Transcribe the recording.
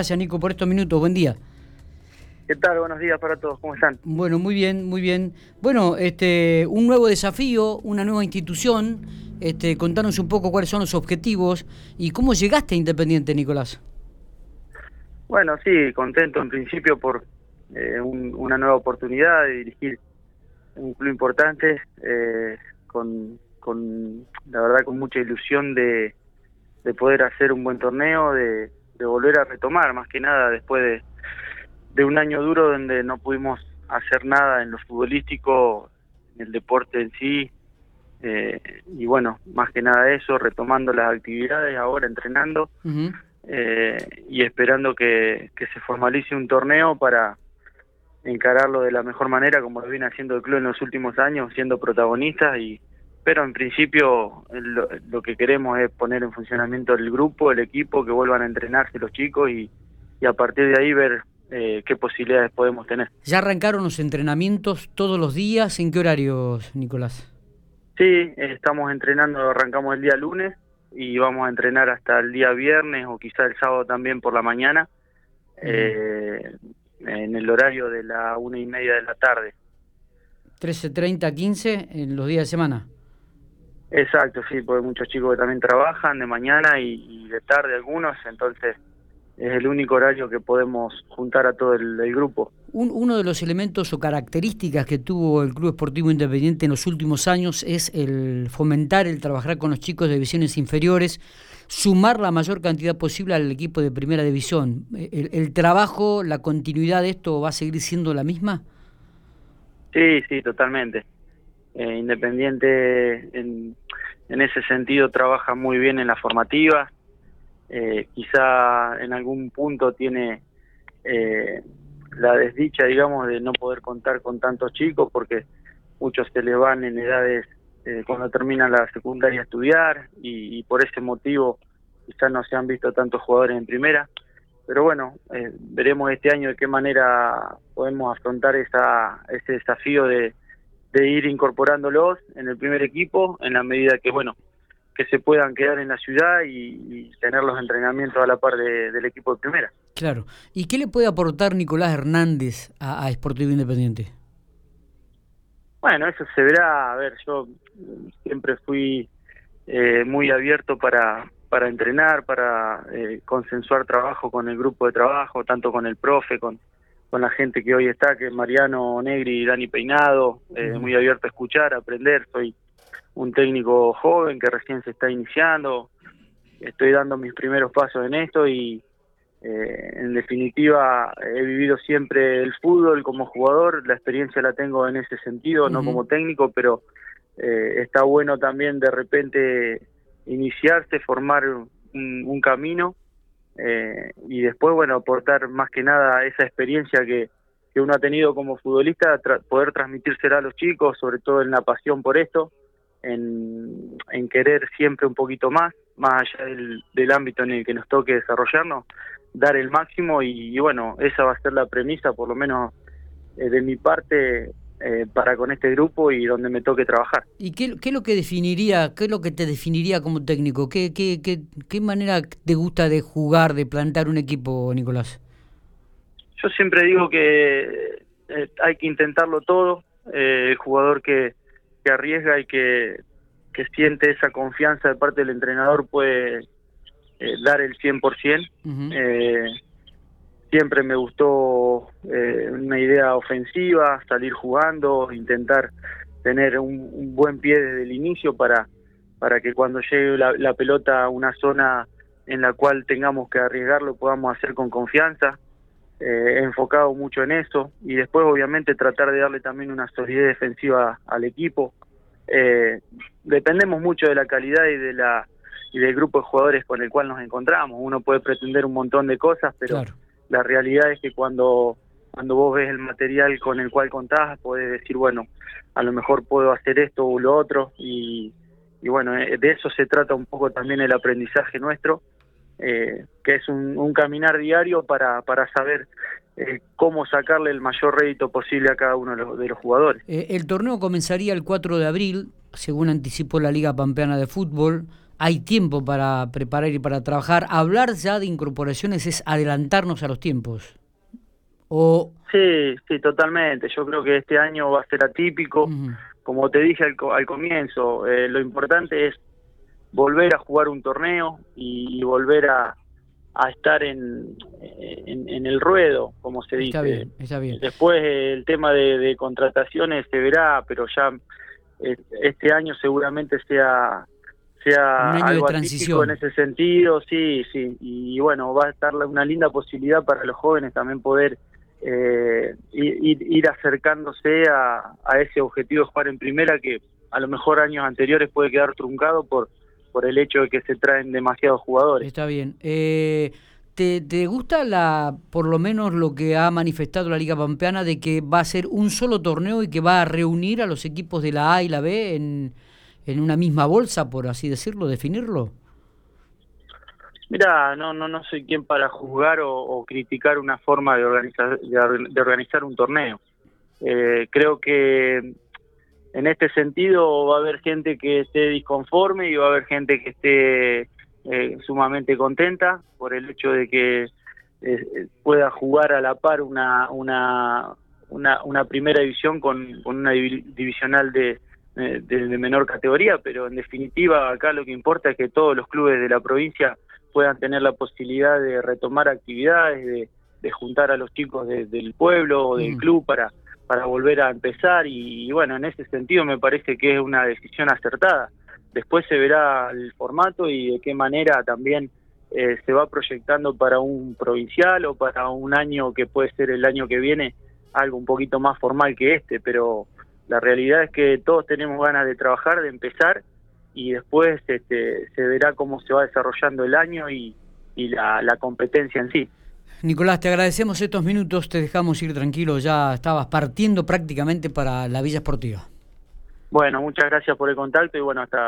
Gracias, Nico, por estos minutos. Buen día. ¿Qué tal? Buenos días para todos. ¿Cómo están? Bueno, muy bien, muy bien. Bueno, este, un nuevo desafío, una nueva institución. Este, contanos un poco cuáles son los objetivos y cómo llegaste a Independiente, Nicolás. Bueno, sí, contento en principio por eh, una nueva oportunidad de dirigir un club importante, eh, con, con, la verdad, con mucha ilusión de, de poder hacer un buen torneo, de, de volver a retomar, más que nada después de, de un año duro donde no pudimos hacer nada en lo futbolístico, en el deporte en sí, eh, y bueno, más que nada eso, retomando las actividades ahora, entrenando eh, y esperando que, que se formalice un torneo para encararlo de la mejor manera como lo viene haciendo el club en los últimos años, siendo protagonistas y pero en principio lo, que queremos es poner en funcionamiento el grupo, el equipo, que vuelvan a entrenarse los chicos y, a partir de ahí ver eh, qué posibilidades podemos tener. ¿Ya arrancaron los entrenamientos todos los días? ¿En qué horarios, Nicolás? Sí, estamos entrenando, arrancamos el día lunes y vamos a entrenar hasta el día viernes o quizá el sábado también por la mañana, eh, en el horario de la una y media de la tarde. 13.30, 15 en los días de semana. Exacto, sí, porque hay muchos chicos que también trabajan de mañana y, de tarde algunos, entonces es el único horario que podemos juntar a todo el, grupo. uno de los elementos o características que tuvo el Club Esportivo Independiente en los últimos años es el fomentar el trabajar con los chicos de divisiones inferiores, sumar la mayor cantidad posible al equipo de primera división. ¿El, trabajo, la continuidad de esto va a seguir siendo la misma? Sí, sí, totalmente. Eh, Independiente en, en, ese sentido trabaja muy bien en la formativa, eh, quizá en algún punto tiene eh, la desdicha, digamos, de no poder contar con tantos chicos porque muchos se le van en edades eh, cuando terminan la secundaria a estudiar y, por ese motivo quizá no se han visto tantos jugadores en primera. Pero bueno, veremos este año de qué manera podemos afrontar esa, ese desafío de, de ir incorporándolos en el primer equipo en la medida que, bueno, que se puedan quedar en la ciudad y, tener los entrenamientos a la par del equipo de primera. Claro. ¿Y qué le puede aportar Nicolás Hernández a, a Sportivo Independiente? Bueno, eso se verá. A ver, yo siempre fui eh, muy abierto para, para entrenar, para eh, consensuar trabajo con el grupo de trabajo, tanto con el profe, con, con la gente que hoy está, que es Mariano Negri y Dani Peinado, eh, muy abierto a escuchar, a aprender. Soy un técnico joven que recién se está iniciando, estoy dando mis primeros pasos en esto y eh, en definitiva he vivido siempre el fútbol como jugador, la experiencia la tengo en ese sentido, no como técnico, pero eh, está bueno también de repente iniciarse, formar un camino eh, y después, bueno, aportar más que nada esa experiencia que, que uno ha tenido como futbolista, poder transmitírsela a los chicos, sobre todo en la pasión por esto, en, en querer siempre un poquito más, más allá del, ámbito en el que nos toque desarrollarnos, dar el máximo y, bueno, esa va a ser la premisa, por lo menos eh, de mi parte, eh, para con este grupo y donde me toque trabajar. ¿Y qué, qué, es lo que definiría, qué es lo que te definiría como técnico? ¿Qué, qué, qué, qué manera te gusta de jugar, de plantar un equipo, Nicolás? Yo siempre digo que eh, hay que intentarlo todo. Eh, el jugador que, que arriesga y que, que siente esa confianza de parte del entrenador puede dar el 100%. Uh siempre me gustó eh, una idea ofensiva, salir jugando, intentar tener un, buen pie desde el inicio para, para que cuando llegue la, pelota a una zona en la cual tengamos que arriesgarlo podamos hacer con confianza. Eh, enfocado mucho en eso y después obviamente tratar de darle también una solidez defensiva al equipo. Eh, dependemos mucho de la calidad y de la y del grupo de jugadores con el cual nos encontramos. Uno puede pretender un montón de cosas, pero la realidad es que cuando, cuando vos ves el material con el cual contás, podés decir, bueno, a lo mejor puedo hacer esto o lo otro, y, y bueno, eh, de eso se trata un poco también el aprendizaje nuestro, eh, que es un, caminar diario para, para saber eh, cómo sacarle el mayor rédito posible a cada uno de los, de los jugadores. el torneo comenzaría el 4 de abril, según anticipó la Liga Pampeana de Fútbol, hay tiempo para preparar y para trabajar. Hablar ya de incorporaciones es adelantarnos a los tiempos. O... Sí, sí, totalmente. Yo creo que este año va a ser atípico. Como te dije al, comienzo, eh, lo importante es volver a jugar un torneo y, volver a, a estar en, en, el ruedo, como se dice. Está bien, está bien. Después el tema de, de contrataciones se verá, pero ya eh, este año seguramente sea sea algo de transición en ese sentido, sí, sí, y bueno, va a estar una linda posibilidad para los jóvenes también poder eh, ir, ir, acercándose a, a, ese objetivo de jugar en primera que a lo mejor años anteriores puede quedar truncado por por el hecho de que se traen demasiados jugadores. Está bien. Eh, ¿te, ¿Te gusta la por lo menos lo que ha manifestado la Liga Pampeana de que va a ser un solo torneo y que va a reunir a los equipos de la A y la B en en una misma bolsa, por así decirlo, definirlo? Mira, no, no, no soy quien para juzgar o, criticar una forma de organizar, de, organizar un torneo. Eh, creo que en este sentido va a haber gente que esté disconforme y va a haber gente que esté eh, sumamente contenta por el hecho de que eh, pueda jugar a la par una, una, una, primera división con una divisional de, eh, de, menor categoría, pero en definitiva acá lo que importa es que todos los clubes de la provincia puedan tener la posibilidad de retomar actividades, de, juntar a los chicos del pueblo o del mm. club para, para volver a empezar y, bueno, en ese sentido me parece que es una decisión acertada. Después se verá el formato y de qué manera también eh, se va proyectando para un provincial o para un año que puede ser el año que viene algo un poquito más formal que este, pero la realidad es que todos tenemos ganas de trabajar, de empezar y después este, se verá cómo se va desarrollando el año y, la, competencia en sí. Nicolás, te agradecemos estos minutos, te dejamos ir tranquilo, ya estabas partiendo prácticamente para la Villa Esportiva. Bueno, muchas gracias por el contacto y bueno, hasta